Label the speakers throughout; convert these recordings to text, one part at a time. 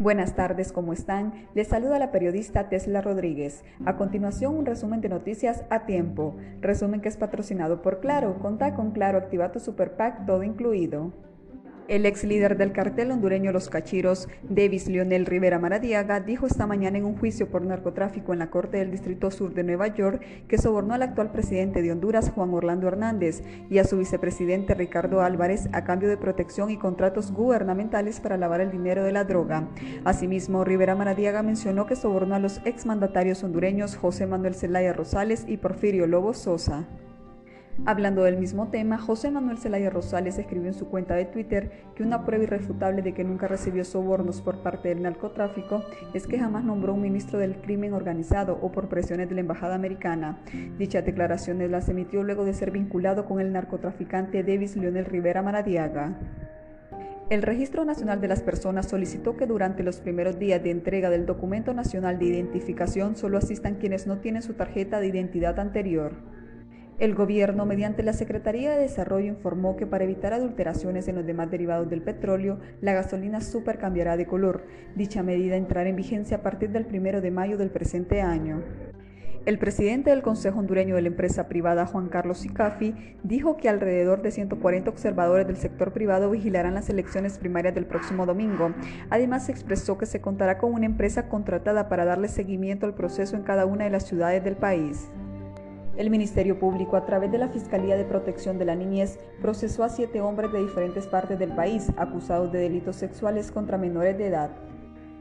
Speaker 1: Buenas tardes, ¿cómo están? Les saluda la periodista Tesla Rodríguez. A continuación, un resumen de noticias a tiempo. Resumen que es patrocinado por Claro. Conta con Claro, activa tu Super Pack, todo incluido. El ex líder del cartel hondureño Los Cachiros, Davis Lionel Rivera Maradiaga, dijo esta mañana en un juicio por narcotráfico en la Corte del Distrito Sur de Nueva York que sobornó al actual presidente de Honduras, Juan Orlando Hernández, y a su vicepresidente Ricardo Álvarez a cambio de protección y contratos gubernamentales para lavar el dinero de la droga. Asimismo, Rivera Maradiaga mencionó que sobornó a los exmandatarios hondureños José Manuel Zelaya Rosales y Porfirio Lobo Sosa. Hablando del mismo tema, José Manuel Zelaya Rosales escribió en su cuenta de Twitter que una prueba irrefutable de que nunca recibió sobornos por parte del narcotráfico es que jamás nombró un ministro del crimen organizado o por presiones de la Embajada Americana. Dichas declaraciones las emitió luego de ser vinculado con el narcotraficante Davis Leonel Rivera Maradiaga. El Registro Nacional de las Personas solicitó que durante los primeros días de entrega del Documento Nacional de Identificación solo asistan quienes no tienen su tarjeta de identidad anterior. El gobierno, mediante la Secretaría de Desarrollo, informó que para evitar adulteraciones en los demás derivados del petróleo, la gasolina super cambiará de color. Dicha medida entrará en vigencia a partir del 1 de mayo del presente año. El presidente del Consejo Hondureño de la empresa privada, Juan Carlos Sicafi, dijo que alrededor de 140 observadores del sector privado vigilarán las elecciones primarias del próximo domingo. Además, expresó que se contará con una empresa contratada para darle seguimiento al proceso en cada una de las ciudades del país. El Ministerio Público, a través de la Fiscalía de Protección de la Niñez, procesó a siete hombres de diferentes partes del país acusados de delitos sexuales contra menores de edad.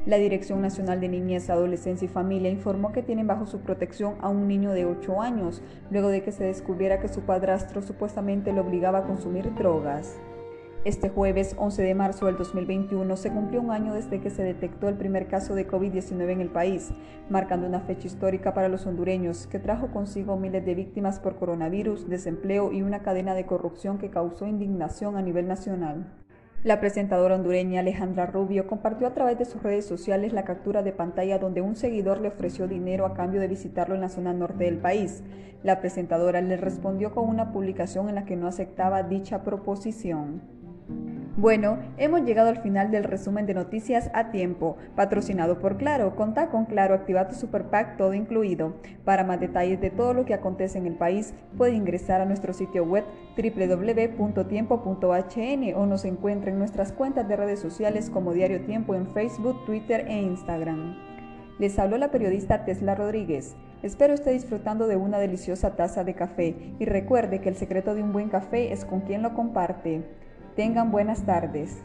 Speaker 1: La Dirección Nacional de Niñez, Adolescencia y Familia informó que tienen bajo su protección a un niño de 8 años, luego de que se descubriera que su padrastro supuestamente lo obligaba a consumir drogas. Este jueves 11 de marzo del 2021 se cumplió un año desde que se detectó el primer caso de COVID-19 en el país, marcando una fecha histórica para los hondureños que trajo consigo miles de víctimas por coronavirus, desempleo y una cadena de corrupción que causó indignación a nivel nacional. La presentadora hondureña Alejandra Rubio compartió a través de sus redes sociales la captura de pantalla donde un seguidor le ofreció dinero a cambio de visitarlo en la zona norte del país. La presentadora le respondió con una publicación en la que no aceptaba dicha proposición. Bueno, hemos llegado al final del resumen de noticias a tiempo, patrocinado por Claro. Conta con Claro, activa tu Super Pack, todo incluido. Para más detalles de todo lo que acontece en el país, puede ingresar a nuestro sitio web www.tiempo.hn o nos encuentra en nuestras cuentas de redes sociales como Diario Tiempo en Facebook, Twitter e Instagram. Les habló la periodista Tesla Rodríguez. Espero esté disfrutando de una deliciosa taza de café y recuerde que el secreto de un buen café es con quien lo comparte. Tengan buenas tardes.